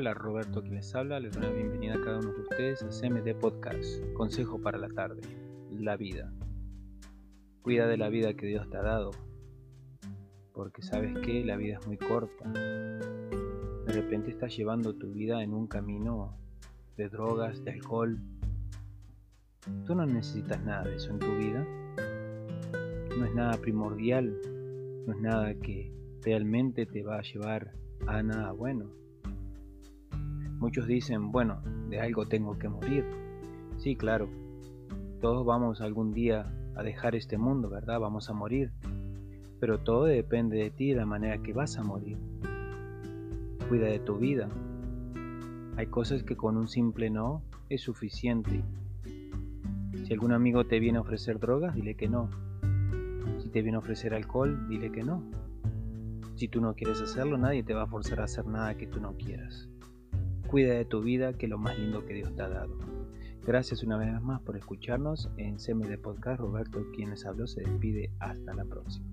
Hola, Roberto quien les habla, les doy la bienvenida a cada uno de ustedes a CMD Podcast, Consejo para la tarde, la vida. Cuida de la vida que Dios te ha dado, porque sabes que la vida es muy corta. De repente estás llevando tu vida en un camino de drogas, de alcohol. Tú no necesitas nada de eso en tu vida. No es nada primordial, no es nada que realmente te va a llevar a nada bueno. Muchos dicen, bueno, de algo tengo que morir. Sí, claro, todos vamos algún día a dejar este mundo, ¿verdad? Vamos a morir. Pero todo depende de ti, de la manera que vas a morir. Cuida de tu vida. Hay cosas que con un simple no es suficiente. Si algún amigo te viene a ofrecer drogas, dile que no. Si te viene a ofrecer alcohol, dile que no. Si tú no quieres hacerlo, nadie te va a forzar a hacer nada que tú no quieras. Cuida de tu vida, que es lo más lindo que Dios te ha dado. Gracias una vez más por escucharnos en CMD Podcast. Roberto, quien les habló, se despide. Hasta la próxima.